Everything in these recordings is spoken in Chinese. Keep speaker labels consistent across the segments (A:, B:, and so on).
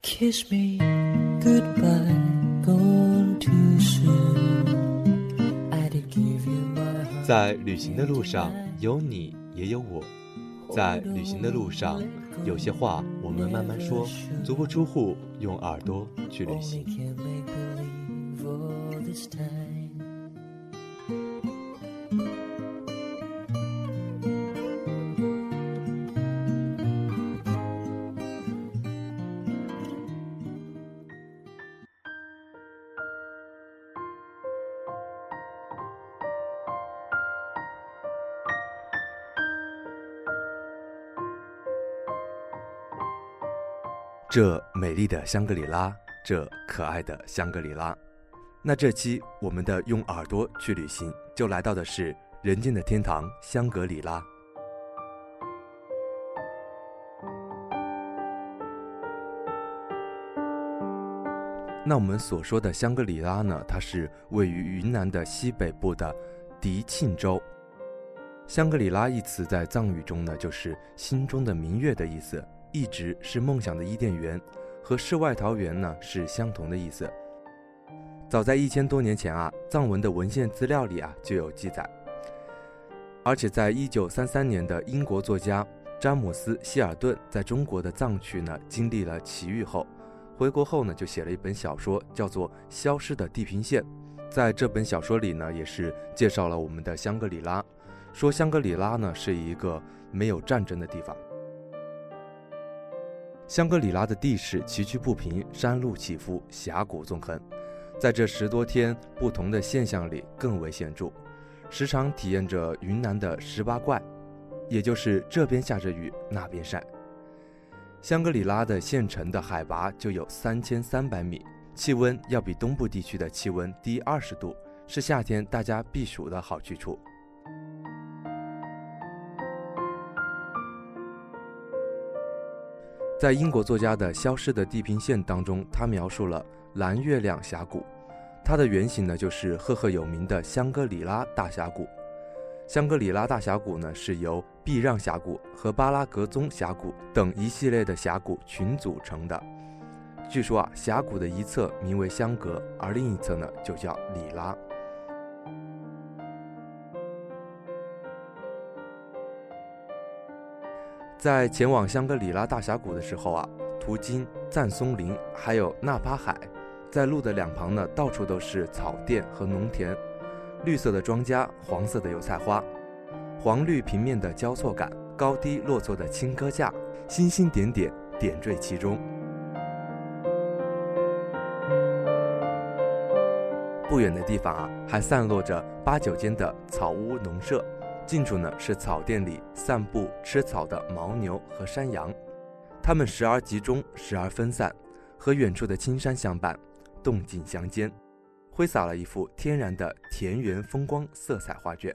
A: Kiss me goodbye, gone too soon. I did give you my heart.
B: 在旅行的路上，有你也有我。在旅行的路上，有些话我们慢慢说，足不出户，用耳朵去旅行。这美丽的香格里拉，这可爱的香格里拉。那这期我们的用耳朵去旅行，就来到的是人间的天堂香格里拉。那我们所说的香格里拉呢，它是位于云南的西北部的迪庆州。香格里拉一词在藏语中呢，就是心中的明月的意思，一直是梦想的伊甸园，和世外桃源呢是相同的意思。早在一千多年前啊，藏文的文献资料里啊就有记载，而且在一九三三年的英国作家詹姆斯·希尔顿在中国的藏区呢经历了奇遇后，回国后呢就写了一本小说，叫做《消失的地平线》。在这本小说里呢，也是介绍了我们的香格里拉，说香格里拉呢是一个没有战争的地方。香格里拉的地势崎岖不平，山路起伏，峡谷纵横，在这十多天不同的现象里更为显著，时常体验着云南的十八怪，也就是这边下着雨，那边晒。香格里拉的县城的海拔就有三千三百米，气温要比东部地区的气温低二十度，是夏天大家避暑的好去处。在英国作家的《消失的地平线》当中，他描述了蓝月亮峡谷，它的原型呢就是赫赫有名的香格里拉大峡谷。香格里拉大峡谷呢是由避让峡谷和巴拉格宗峡谷等一系列的峡谷群组成的。据说啊，峡谷的一侧名为香格，而另一侧呢就叫里拉。在前往香格里拉大峡谷的时候啊，途经赞松林，还有纳帕海，在路的两旁呢，到处都是草甸和农田，绿色的庄稼，黄色的油菜花，黄绿平面的交错感，高低落错的青稞架，星星点点点缀其中。不远的地方啊，还散落着八九间的草屋农舍。近处呢是草甸里散步吃草的牦牛和山羊，它们时而集中，时而分散，和远处的青山相伴，动静相间，挥洒了一幅天然的田园风光色彩画卷。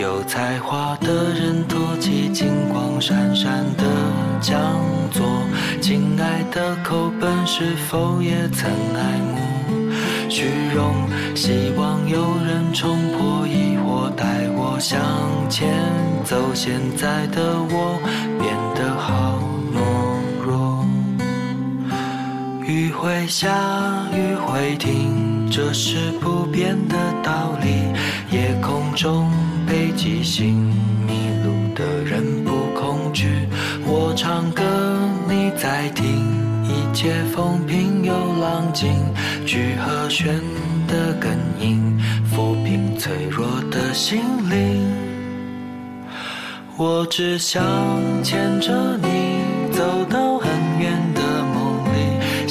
C: 有才华的人托起金光闪闪的讲座，亲爱的口本是否也曾爱慕虚荣？希望有人冲破疑惑，带我向前走。现在的我变得好懦弱。雨会下，雨会停，这是不变的道理。夜空中北极星，迷路的人不恐惧。我唱歌，你在听。一切风平又浪静，聚和弦的根音，抚平脆弱的心灵。我只想牵着你走到很远的梦里，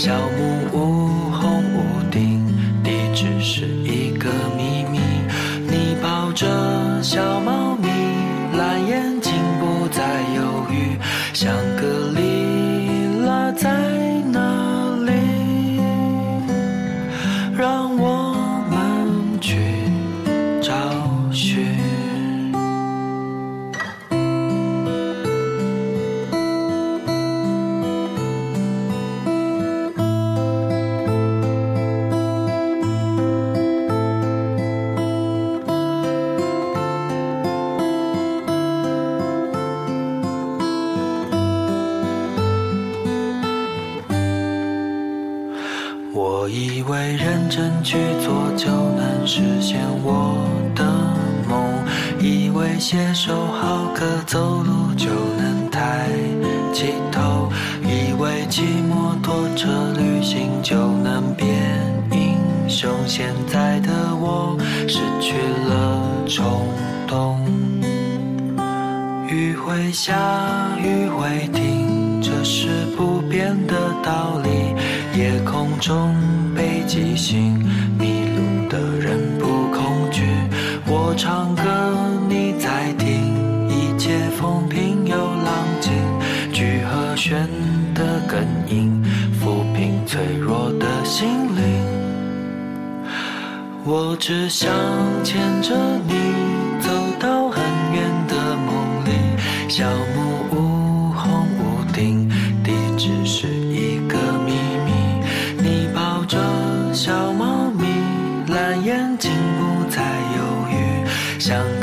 C: 着小猫咪，蓝眼睛不再犹豫，香格写首好歌走路就能抬起头，以为骑摩托车旅行就能变英雄。现在的我失去了冲动，雨会下，雨会停，这是不变的道理。夜空中北极星，我唱歌，你在听，一切风平又浪静。聚和弦的根音，抚平脆弱的心灵。我只想牵着你想